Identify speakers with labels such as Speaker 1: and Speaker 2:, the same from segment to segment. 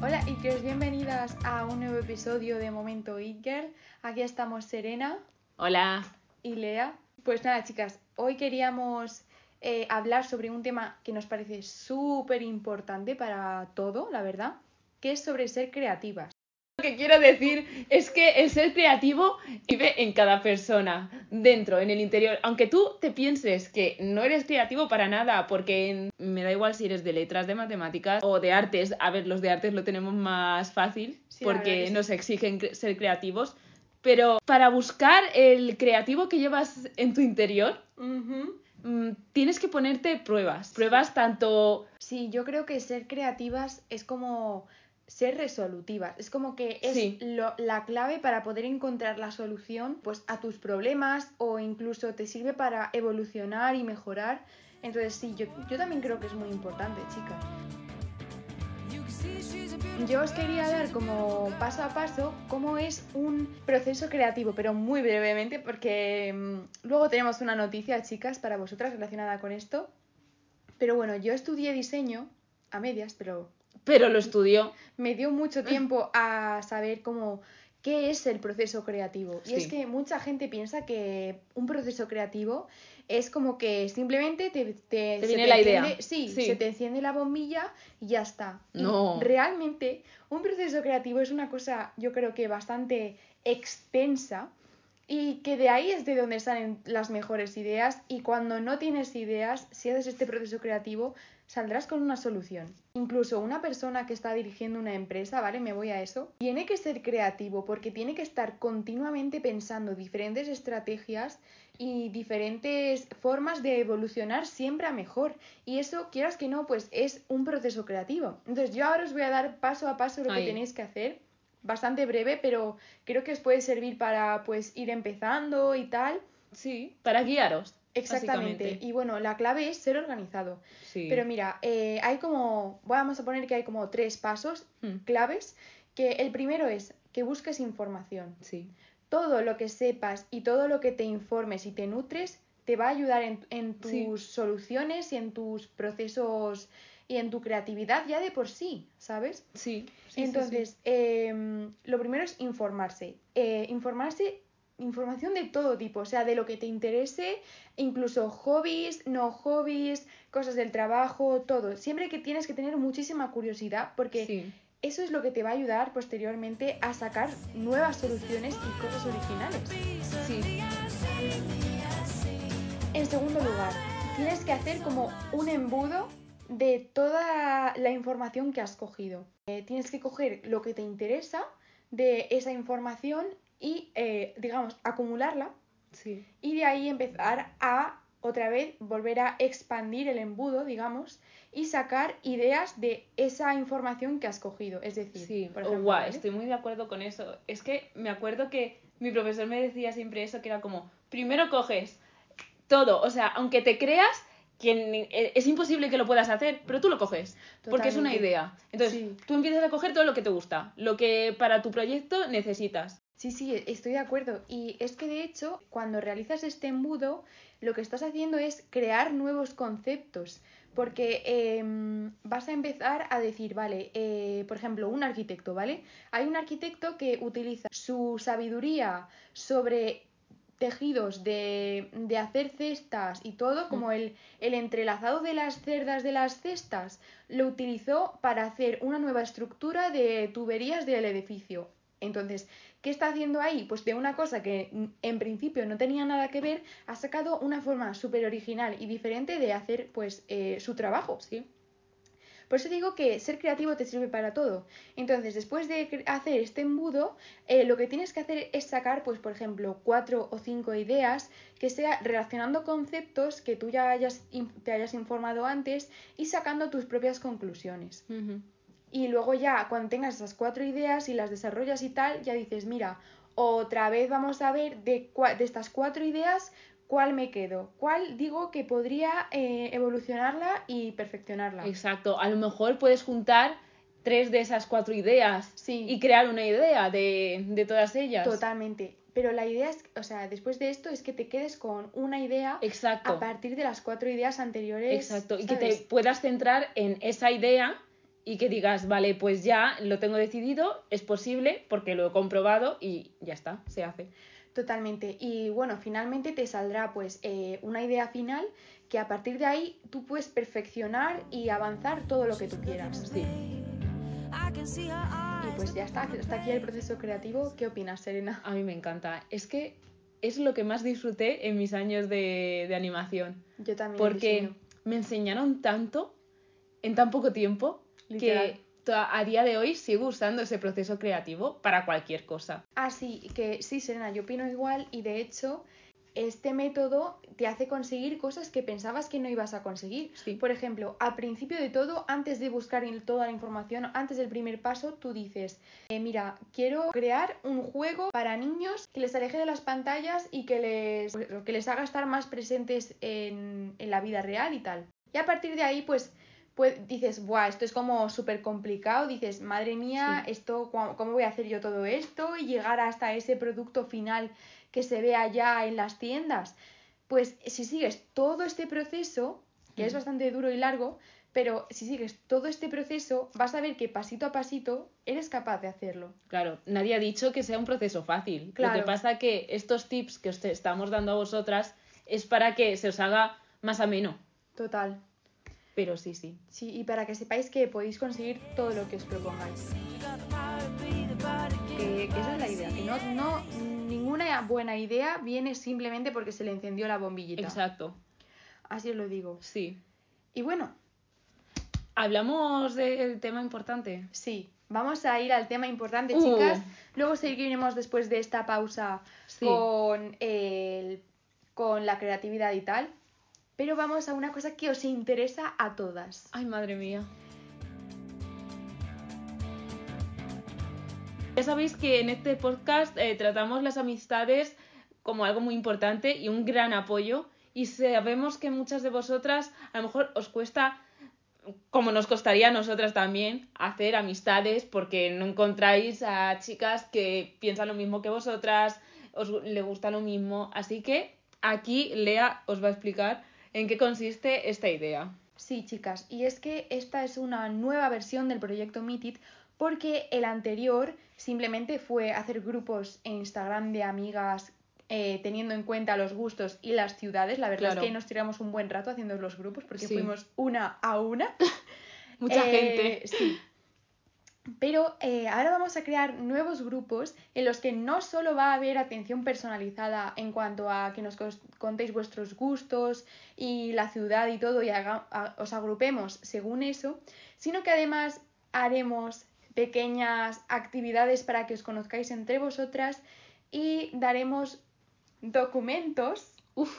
Speaker 1: Hola Ikers, bienvenidas a un nuevo episodio de Momento Girl. Aquí estamos Serena
Speaker 2: Hola.
Speaker 1: y Lea. Pues nada, chicas, hoy queríamos eh, hablar sobre un tema que nos parece súper importante para todo, la verdad, que es sobre ser creativas.
Speaker 2: Lo que quiero decir es que el ser creativo vive en cada persona, dentro, en el interior. Aunque tú te pienses que no eres creativo para nada, porque me da igual si eres de letras, de matemáticas o de artes. A ver, los de artes lo tenemos más fácil
Speaker 1: Sí,
Speaker 2: porque nos exigen ser creativos. Pero para buscar el creativo que llevas en tu interior, mm, tienes que ponerte pruebas. Pruebas tanto
Speaker 1: Sí, yo creo que ser creativas es como ser resolutivas. Es como que es
Speaker 2: Sí.
Speaker 1: lo- la clave para poder encontrar la solución pues, a tus problemas o incluso te sirve para evolucionar y mejorar. Entonces sí, yo, yo también creo que es muy importante, chicas. Yo os quería dar como paso a paso cómo es un proceso creativo, pero muy brevemente porque mm, luego tenemos una noticia, chicas, para vosotras relacionada con esto. Pero bueno, yo estudié diseño a medias, pero
Speaker 2: pero lo estudió.
Speaker 1: me dio mucho tiempo a saber cómo qué es el proceso creativo. Y es que mucha gente piensa que un proceso creativo es como que simplemente te, te,
Speaker 2: Te
Speaker 1: se
Speaker 2: viene la idea.
Speaker 1: enciende- sí,
Speaker 2: Sí.
Speaker 1: se te enciende la bombilla y ya está. Y
Speaker 2: No.
Speaker 1: realmente un proceso creativo es una cosa, yo creo que bastante extensa y que de ahí es de donde salen las mejores ideas y cuando no tienes ideas, si haces este proceso creativo, saldrás con una solución. Incluso una persona que está dirigiendo una empresa, ¿vale? Me voy a eso. Tiene que ser creativo porque tiene que estar continuamente pensando diferentes estrategias y diferentes formas de evolucionar siempre a mejor. Y eso, quieras que no, pues es un proceso creativo. Entonces yo ahora os voy a dar paso a paso lo
Speaker 2: Ahí.
Speaker 1: que tenéis que hacer. Bastante breve, pero creo que os puede servir para pues ir empezando y tal.
Speaker 2: Sí, para guiaros.
Speaker 1: Exactamente. Y bueno, la clave es ser organizado.
Speaker 2: Sí.
Speaker 1: Pero mira, eh, hay como, vamos a poner que hay como tres pasos
Speaker 2: Mm,
Speaker 1: claves, que el primero es que busques información.
Speaker 2: sí.
Speaker 1: Todo lo que sepas y todo lo que te informes y te nutres te va a ayudar en, en tus
Speaker 2: Sí.
Speaker 1: soluciones y en tus procesos y en tu creatividad ya de por sí, ¿sabes?
Speaker 2: Sí. sí, sí,
Speaker 1: Entonces, em, lo primero es informarse. Eh, informarse, información de todo tipo, o sea, de lo que te interese, incluso hobbies, no hobbies, cosas del trabajo, todo. Siempre que tienes que tener muchísima curiosidad porque.
Speaker 2: Sí.
Speaker 1: eso es lo que te va a ayudar posteriormente a sacar nuevas soluciones y cosas originales.
Speaker 2: Sí.
Speaker 1: En segundo lugar, tienes que hacer como un embudo de toda la información que has cogido. Eh, tienes que coger lo que te interesa de esa información y, eh, digamos, acumularla
Speaker 2: Sí.
Speaker 1: y de ahí empezar a otra vez volver a expandir el embudo, digamos, y sacar ideas de esa información que has cogido. Es decir,
Speaker 2: Sí,
Speaker 1: por
Speaker 2: oh,
Speaker 1: ejemplo, ¿vale?
Speaker 2: estoy muy de acuerdo con eso. Es que me acuerdo que mi profesor me decía siempre eso, que era como, primero coges todo, o sea, aunque te creas que ni- e- es imposible que lo puedas hacer, pero tú lo coges, porque es una idea. Entonces,
Speaker 1: Sí.
Speaker 2: tú empiezas a coger todo lo que te gusta, lo que para tu proyecto necesitas.
Speaker 1: Sí, sí, estoy de acuerdo. Y es que de hecho, cuando realizas este embudo, lo que estás haciendo es crear nuevos conceptos. Porque em, vas a empezar a decir, vale, eh, por ejemplo, un arquitecto, ¿vale? Hay un arquitecto que utiliza su sabiduría sobre tejidos de, de hacer cestas y todo, como el, el entrelazado de las cerdas de las cestas, lo utilizó para hacer una nueva estructura de tuberías del edificio. Entonces, ¿qué está haciendo ahí? Pues de una cosa que mm, en principio no tenía nada que ver, ha sacado una forma súper original y diferente de hacer pues eh, su trabajo.
Speaker 2: Sí.
Speaker 1: Por eso digo que ser creativo te sirve para todo. Entonces, después de hacer este embudo, eh, lo que tienes que hacer es sacar, pues, por ejemplo, cuatro o cinco ideas que sea relacionando conceptos que tú ya hayas, te hayas informado antes y sacando tus propias conclusiones. Y luego ya, cuando tengas esas cuatro ideas y las desarrollas y tal, ya dices, mira, otra vez vamos a ver de, de estas cuatro ideas cuál me quedo, cuál digo que podría eh, evolucionarla y perfeccionarla.
Speaker 2: Exacto, a lo mejor puedes juntar tres de esas cuatro ideas
Speaker 1: Sí.
Speaker 2: y crear una idea de, de todas ellas.
Speaker 1: Totalmente. Pero la idea es, o sea, después de esto es que te quedes con una idea
Speaker 2: Exacto.
Speaker 1: a partir de las cuatro ideas anteriores.
Speaker 2: Exacto, y que te puedas centrar en esa idea y que digas, vale, pues ya lo tengo decidido, es posible porque lo he comprobado y ya está, se hace.
Speaker 1: Totalmente. Y bueno, finalmente te saldrá pues eh, una idea final que a partir de ahí tú puedes perfeccionar y avanzar todo lo que tú quieras.
Speaker 2: Sí.
Speaker 1: Y pues ya está, hasta aquí el proceso creativo. ¿Qué opinas, Serena?
Speaker 2: A mí me encanta. Es que es lo que más disfruté en mis años de, de animación.
Speaker 1: Yo también.
Speaker 2: Porque me enseñaron tanto en tan poco tiempo
Speaker 1: Literal.
Speaker 2: que a día de hoy sigo usando ese proceso creativo para cualquier cosa.
Speaker 1: Ah, sí, que sí, Serena, yo opino igual y de hecho este método te hace conseguir cosas que pensabas que no ibas a conseguir.
Speaker 2: Sí.
Speaker 1: Por ejemplo, al principio de todo, antes de buscar toda la información, antes del primer paso, tú dices, eh, mira, quiero crear un juego para niños que les aleje de las pantallas y que les, que les haga estar más presentes en, en la vida real y tal. Y a partir de ahí, pues, pues dices, Buah, esto es como súper complicado, dices, madre mía,
Speaker 2: Sí.
Speaker 1: esto, ¿cómo voy a hacer yo todo esto? Y llegar hasta ese producto final que se ve allá en las tiendas. Pues si sigues todo este proceso, que es
Speaker 2: Mm.
Speaker 1: bastante duro y largo, pero si sigues todo este proceso, vas a ver que pasito a pasito eres capaz de hacerlo.
Speaker 2: Claro, nadie ha dicho que sea un proceso fácil. Lo que pasa que estos tips que os estamos dando a vosotras es para que se os haga más ameno.
Speaker 1: Total.
Speaker 2: Pero sí, sí.
Speaker 1: Sí, y para que sepáis que podéis conseguir todo lo que os propongáis. Que, que esa es la idea, que no, no, ninguna buena idea viene simplemente porque se le encendió la bombillita.
Speaker 2: Exacto.
Speaker 1: Así os lo digo.
Speaker 2: Sí.
Speaker 1: Y bueno,
Speaker 2: Hablamos del tema importante.
Speaker 1: sí, vamos a ir al tema importante,
Speaker 2: Uh.
Speaker 1: chicas. Luego seguiremos después de esta pausa
Speaker 2: Sí.
Speaker 1: con, el, con la creatividad y tal. Pero vamos a una cosa que os interesa a todas.
Speaker 2: Ay, madre mía. Ya sabéis que en este podcast eh, tratamos las amistades como algo muy importante y un gran apoyo. Y sabemos que muchas de vosotras a lo mejor os cuesta, como nos costaría a nosotras también, hacer amistades porque no encontráis a chicas que piensan lo mismo que vosotras, os le gusta lo mismo. Así que aquí Lea os va a explicar en qué consiste esta idea.
Speaker 1: Sí, chicas, y es que esta es una nueva versión del proyecto Meet It porque el anterior simplemente fue hacer grupos en Instagram de amigas eh, teniendo en cuenta los gustos y las ciudades. La verdad
Speaker 2: Claro.
Speaker 1: es que nos tiramos un buen rato haciendo los grupos porque
Speaker 2: Sí.
Speaker 1: fuimos una a una.
Speaker 2: Mucha
Speaker 1: Eh,
Speaker 2: gente.
Speaker 1: Sí. Pero eh, ahora vamos a crear nuevos grupos en los que no solo va a haber atención personalizada en cuanto a que nos contéis vuestros gustos y la ciudad y todo y haga- a- os agrupemos según eso, sino que además haremos pequeñas actividades para que os conozcáis entre vosotras y daremos documentos
Speaker 2: Uf,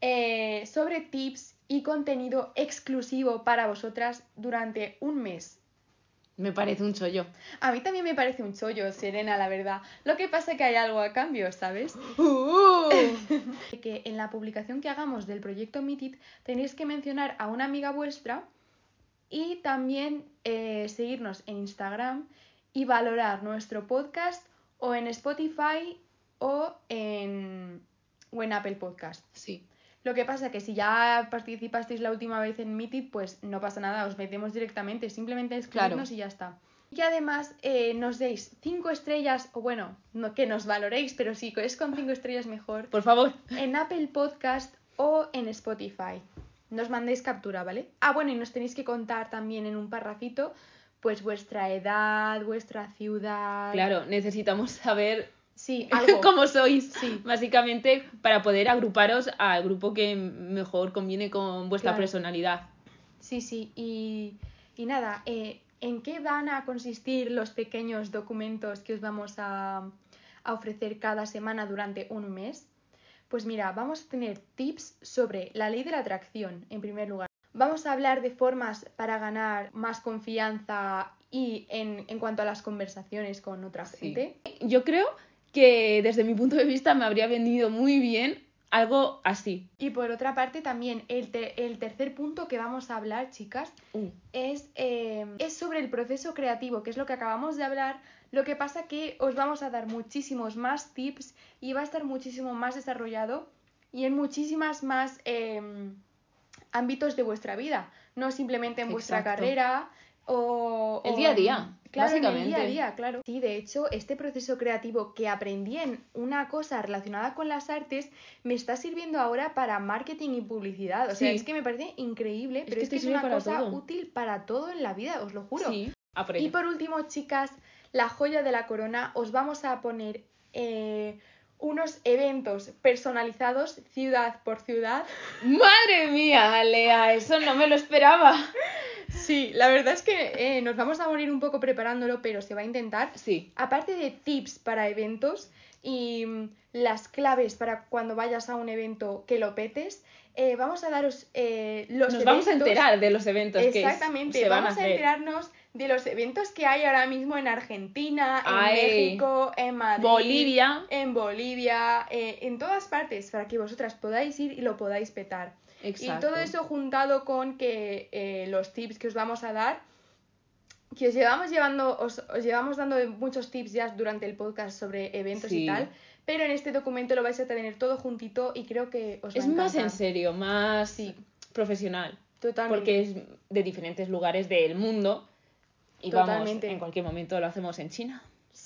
Speaker 1: eh, sobre tips y contenido exclusivo para vosotras durante un mes.
Speaker 2: Me parece un chollo.
Speaker 1: A mí también me parece un chollo, Serena, la verdad. Lo que pasa es que hay algo a cambio, ¿sabes? que en la publicación que hagamos del proyecto Meet It tenéis que mencionar a una amiga vuestra y también eh, seguirnos en Instagram y valorar nuestro podcast o en Spotify o en, o en Apple Podcast.
Speaker 2: Sí.
Speaker 1: Lo que pasa que si ya participasteis la última vez en Meet It, pues no pasa nada, os metemos directamente, simplemente escribirnos
Speaker 2: Claro.
Speaker 1: y ya está. Y además eh, nos deis cinco estrellas, o bueno, no que nos valoréis, pero sí, es con cinco estrellas mejor,
Speaker 2: Por favor.
Speaker 1: en Apple Podcast o en Spotify. Nos mandéis captura, ¿vale? Ah, bueno, y nos tenéis que contar también en un parrafito, pues vuestra edad, vuestra ciudad.
Speaker 2: Claro, necesitamos saber
Speaker 1: Sí, algo.
Speaker 2: cómo sois.
Speaker 1: Sí.
Speaker 2: Básicamente para poder agruparos al grupo que mejor conviene con vuestra
Speaker 1: Claro.
Speaker 2: personalidad.
Speaker 1: Sí, sí, y, y nada, eh, ¿en qué van a consistir los pequeños documentos que os vamos a, a ofrecer cada semana durante un mes? Pues mira, vamos a tener tips sobre la ley de la atracción, en primer lugar. Vamos a hablar de formas para ganar más confianza y en, en cuanto a las conversaciones con otra
Speaker 2: Sí.
Speaker 1: gente.
Speaker 2: Yo creo que desde mi punto de vista me habría venido muy bien algo así.
Speaker 1: Y por otra parte también el, te- el tercer punto que vamos a hablar, chicas, es, eh, es sobre el proceso creativo, que es lo que acabamos de hablar. Lo que pasa que os vamos a dar muchísimos más tips y va a estar muchísimo más desarrollado y en muchísimas más eh, ámbitos de vuestra vida. No simplemente en vuestra
Speaker 2: Exacto.
Speaker 1: carrera, O,
Speaker 2: El
Speaker 1: o
Speaker 2: día a día,
Speaker 1: Claro, en el
Speaker 2: básicamente.
Speaker 1: día a día, claro. Sí, de hecho, este proceso creativo que aprendí en una cosa relacionada con las artes me está sirviendo ahora para marketing y publicidad. O sea,
Speaker 2: Sí.
Speaker 1: es que me parece increíble, pero
Speaker 2: que
Speaker 1: es que es una cosa
Speaker 2: todo.
Speaker 1: útil para todo en la vida, os lo juro.
Speaker 2: Sí, por
Speaker 1: Y por último, chicas, la joya de la corona, os vamos a poner eh, unos eventos personalizados ciudad por ciudad.
Speaker 2: Madre mía, Lea, eso no me lo esperaba.
Speaker 1: Sí, la verdad es que eh, nos vamos a morir un poco preparándolo, pero se va a intentar.
Speaker 2: Sí,
Speaker 1: Aparte de tips para eventos y mm, las claves para cuando vayas a un evento que lo petes, eh, vamos a daros eh, los
Speaker 2: nos vamos a enterar de los eventos
Speaker 1: Exactamente,
Speaker 2: que se van
Speaker 1: vamos
Speaker 2: a
Speaker 1: enterarnos de los eventos que hay ahora mismo en Argentina, en
Speaker 2: Ay.
Speaker 1: México, en Madrid,
Speaker 2: Bolivia.
Speaker 1: en Bolivia, eh, en todas partes, para que vosotras podáis ir y lo podáis petar.
Speaker 2: Exacto.
Speaker 1: Y todo eso juntado con que eh, los tips que os vamos a dar, que os llevamos llevando, os, os llevamos dando muchos tips ya durante el podcast sobre eventos
Speaker 2: Sí.
Speaker 1: y tal, pero en este documento lo vais a tener todo juntito y creo que os va
Speaker 2: Es
Speaker 1: a
Speaker 2: más en serio, más
Speaker 1: Sí.
Speaker 2: profesional.
Speaker 1: Totalmente.
Speaker 2: Porque es de diferentes lugares del mundo. Y vamos,
Speaker 1: Totalmente.
Speaker 2: en cualquier momento lo hacemos en China.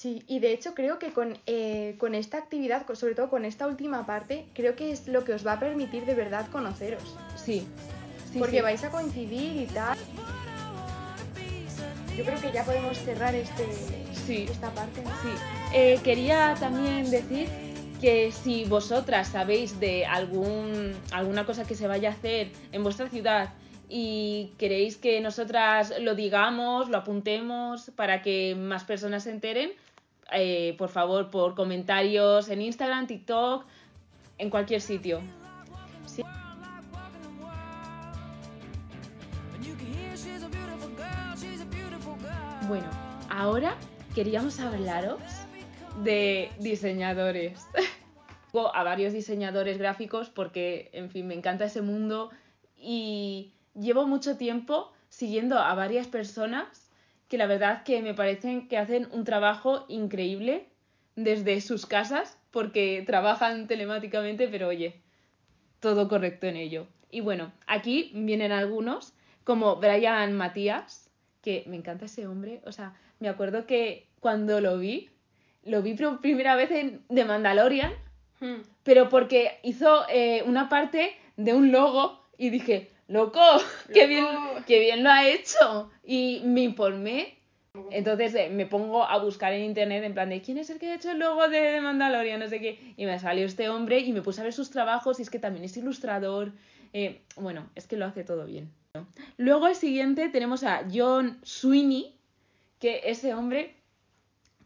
Speaker 1: Sí, y de hecho creo que con, eh, con esta actividad, sobre todo con esta última parte, creo que es lo que os va a permitir de verdad conoceros.
Speaker 2: Sí. sí,
Speaker 1: porque
Speaker 2: sí.
Speaker 1: vais a coincidir y tal. Yo creo que ya podemos cerrar este,
Speaker 2: Sí.
Speaker 1: esta parte. ¿no?
Speaker 2: Sí, Eh, quería también decir que si vosotras sabéis de algún, alguna cosa que se vaya a hacer en vuestra ciudad y queréis que nosotras lo digamos, lo apuntemos para que más personas se enteren, eh, por favor, por comentarios en Instagram, TikTok, en cualquier sitio. Bueno, ahora queríamos hablaros de diseñadores. A varios diseñadores gráficos porque, en fin, me encanta ese mundo y llevo mucho tiempo siguiendo a varias personas que la verdad que me parecen que hacen un trabajo increíble desde sus casas porque trabajan telemáticamente, pero oye, todo correcto en ello. Y bueno, aquí vienen algunos, como Brian Matías, que me encanta ese hombre. O sea, me acuerdo que cuando lo vi, lo vi por primera vez en The Mandalorian,
Speaker 1: Hmm.
Speaker 2: pero porque hizo eh, una parte de un logo y dije, loco, qué bien, qué bien lo ha hecho. Y me informé. Entonces eh, me pongo a buscar en internet en plan de quién es el que ha hecho el logo de Mandalorian, no sé qué. Y me salió este hombre y me puse a ver sus trabajos y es que también es ilustrador. Eh, bueno, es que lo hace todo bien. ¿no? Luego el siguiente tenemos a John Sweeney, que ese hombre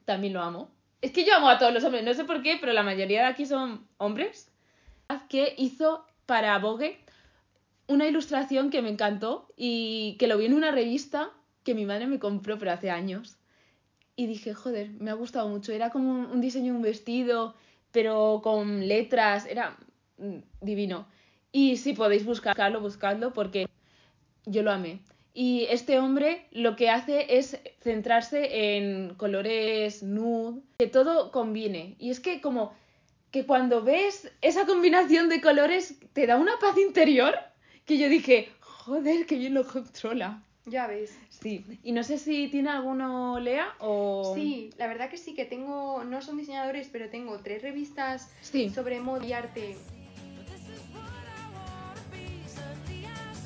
Speaker 2: también lo amo. Es que yo amo a todos los hombres, no sé por qué, pero la mayoría de aquí son hombres. Que hizo para Vogue una ilustración que me encantó y que lo vi en una revista que mi madre me compró, pero hace años. Y dije, joder, me ha gustado mucho. Era como un, diseño un vestido, pero con letras, era mm, divino. Y si podéis buscarlo, buscadlo porque yo lo amé. Y este hombre lo que hace es centrarse en colores nude, que todo combine. Y es que como que cuando ves esa combinación de colores te da una paz interior que yo dije, joder, que bien lo controla.
Speaker 1: Ya ves.
Speaker 2: Sí, y no sé si tiene alguno Lea o...
Speaker 1: Sí, la verdad que sí que tengo, no son diseñadores, pero tengo tres revistas
Speaker 2: Sí.
Speaker 1: sobre moda y arte.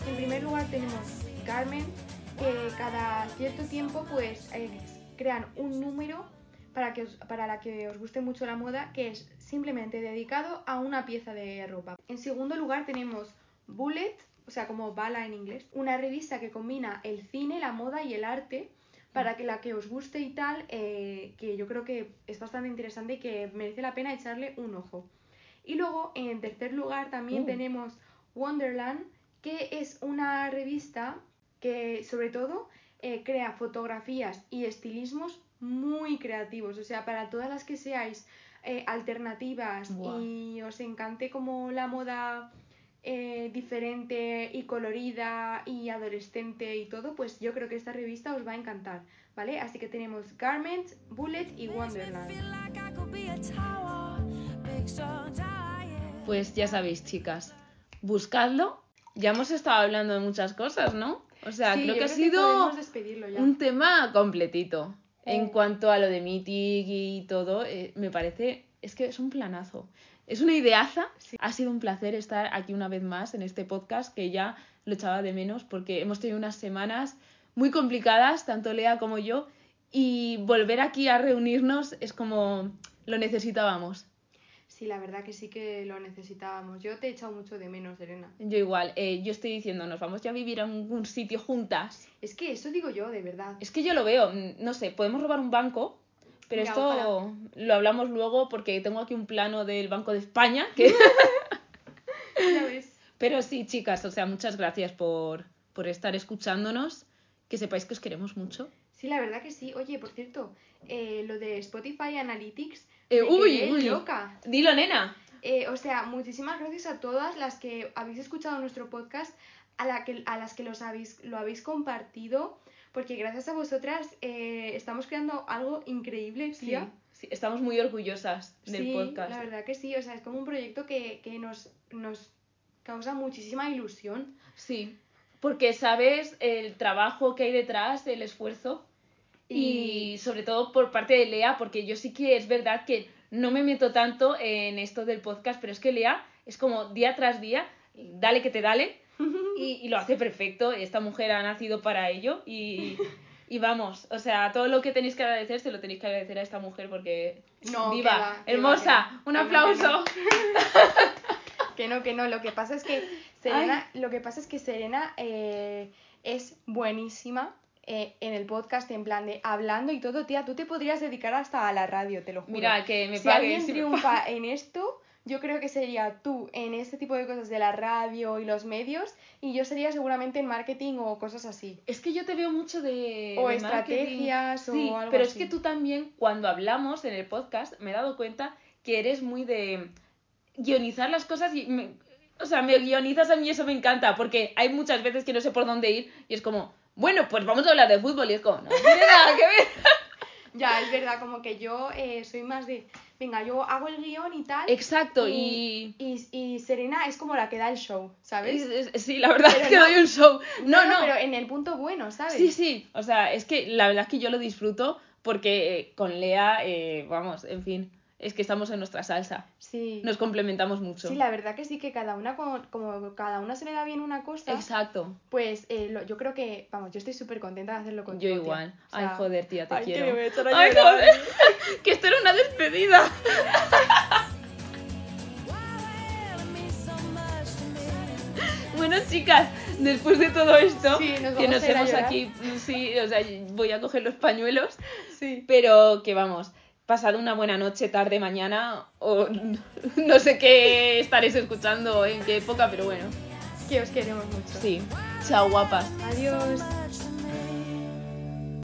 Speaker 1: En primer lugar tenemos Carmen, que cada cierto tiempo pues eh, crean un número para, que os- para la que os guste mucho la moda, que es simplemente dedicado a una pieza de ropa. En segundo lugar tenemos Bullet, o sea, como bala en inglés, una revista que combina el cine, la moda y el arte para que la que os guste y tal, eh, que yo creo que es bastante interesante y que merece la pena echarle un ojo. Y luego, en tercer lugar, también
Speaker 2: Uh.
Speaker 1: tenemos Wonderland, que es una revista que sobre todo eh, crea fotografías y estilismos muy creativos. O sea, para todas las que seáis eh, alternativas y os encante como la moda eh, diferente y colorida y adolescente y todo, pues yo creo que esta revista os va a encantar, ¿vale? Así que tenemos Garment, Bullet y Wonderland.
Speaker 2: Pues ya sabéis, chicas, buscadlo. Ya hemos estado hablando de muchas cosas, ¿no? O sea,
Speaker 1: Sí,
Speaker 2: creo que ha sido un tema completito. En
Speaker 1: Oh.
Speaker 2: cuanto a lo de Mythic y todo, eh, me parece, es que es un planazo. Es una ideaza.
Speaker 1: Sí.
Speaker 2: Ha sido un placer estar aquí una vez más en este podcast que ya lo echaba de menos porque hemos tenido unas semanas muy complicadas, tanto Lea como yo, y volver aquí a reunirnos es como lo necesitábamos.
Speaker 1: Sí, la verdad que sí que lo necesitábamos. Yo te he echado mucho de menos, Elena.
Speaker 2: Yo igual, eh, yo estoy diciendo, nos vamos ya a vivir a algún sitio juntas.
Speaker 1: Es que eso digo yo, de verdad.
Speaker 2: Es que yo lo veo, mm, no sé, podemos robar un banco, pero
Speaker 1: Mira,
Speaker 2: esto
Speaker 1: ojalá.
Speaker 2: lo hablamos luego porque tengo aquí un plano del Banco de España. Que... Pero sí, chicas, o sea, muchas gracias por, por estar escuchándonos. Que sepáis que os queremos mucho.
Speaker 1: Sí, la verdad que sí. Oye, por cierto, eh, lo de Spotify Analytics.
Speaker 2: Eh, uy.
Speaker 1: loca.
Speaker 2: Dilo, nena.
Speaker 1: Eh, o sea, muchísimas gracias a todas las que habéis escuchado nuestro podcast, a, la que, a las que los habéis, lo habéis compartido, porque gracias a vosotras eh, estamos creando algo increíble,
Speaker 2: Sí,
Speaker 1: tía.
Speaker 2: sí, estamos muy orgullosas del
Speaker 1: Sí,
Speaker 2: podcast.
Speaker 1: la verdad que sí, o sea, es como un proyecto que, que nos, nos causa muchísima ilusión.
Speaker 2: Sí, porque sabes el trabajo que hay detrás, el esfuerzo. Y sobre todo por parte de Lea, porque yo sí que es verdad que no me meto tanto en esto del podcast, pero es que Lea es como día tras día, dale que te dale, y, y lo hace perfecto. Esta mujer ha nacido para ello y, y vamos, o sea, todo lo que tenéis que agradecer se lo tenéis que agradecer a esta mujer porque
Speaker 1: No, que
Speaker 2: viva,
Speaker 1: que
Speaker 2: hermosa,
Speaker 1: va, que va.
Speaker 2: un aplauso.
Speaker 1: Que no, que no, lo que pasa es que Serena, lo que pasa es que Serena eh, es buenísima eh, en el podcast, en plan de hablando y todo, tía, tú te podrías dedicar hasta a la radio, te lo juro.
Speaker 2: Mira, que me
Speaker 1: si alguien
Speaker 2: si me
Speaker 1: triunfa en esto, yo creo que sería tú en este tipo de cosas de la radio y los medios, y yo sería seguramente en marketing o cosas así.
Speaker 2: Es que yo te veo mucho de.
Speaker 1: O
Speaker 2: de
Speaker 1: estrategias
Speaker 2: marketing.
Speaker 1: o
Speaker 2: Sí,
Speaker 1: algo
Speaker 2: pero
Speaker 1: así.
Speaker 2: es que tú también, cuando hablamos en el podcast, me he dado cuenta que eres muy de guionizar las cosas y. me- o sea, me guionizas a mí y eso me encanta, porque hay muchas veces que no sé por dónde ir y es como, bueno, pues vamos a hablar de fútbol y es como, no tiene nada que ver.
Speaker 1: Ya, es verdad, como que yo eh, soy más de, venga, yo hago el guion y tal.
Speaker 2: Exacto, y.
Speaker 1: y, y Serena es como la que da el show, ¿sabes?
Speaker 2: es- es- sí, la verdad
Speaker 1: Pero
Speaker 2: es que
Speaker 1: no-
Speaker 2: doy un show. No, no,
Speaker 1: Pero en el punto bueno, ¿sabes?
Speaker 2: Sí, sí, o sea, es que la verdad es que yo lo disfruto porque eh, con Lea, eh, vamos, en fin, es que estamos en nuestra salsa.
Speaker 1: Sí.
Speaker 2: Nos complementamos mucho.
Speaker 1: Sí, la verdad que sí, que cada una, como, como cada una se le da bien una cosa,
Speaker 2: Exacto.
Speaker 1: pues eh, lo- yo creo que, vamos, yo estoy súper contenta de hacerlo
Speaker 2: Yo
Speaker 1: contigo. tía.
Speaker 2: igual.
Speaker 1: O
Speaker 2: Ay, joder, tía, te
Speaker 1: ay, que
Speaker 2: quiero.
Speaker 1: me voy a echar a
Speaker 2: Ay,
Speaker 1: llorar.
Speaker 2: joder. que esto era una despedida. Bueno, chicas, después de todo esto,
Speaker 1: Sí, nos
Speaker 2: que nos hemos aquí, sí, o sea, voy a coger los pañuelos,
Speaker 1: Sí.
Speaker 2: pero que vamos, pasado una buena noche, tarde, mañana, o no sé qué estaréis escuchando, en qué época, pero bueno,
Speaker 1: Que os queremos mucho.
Speaker 2: sí. Chao, guapas.
Speaker 1: Adiós.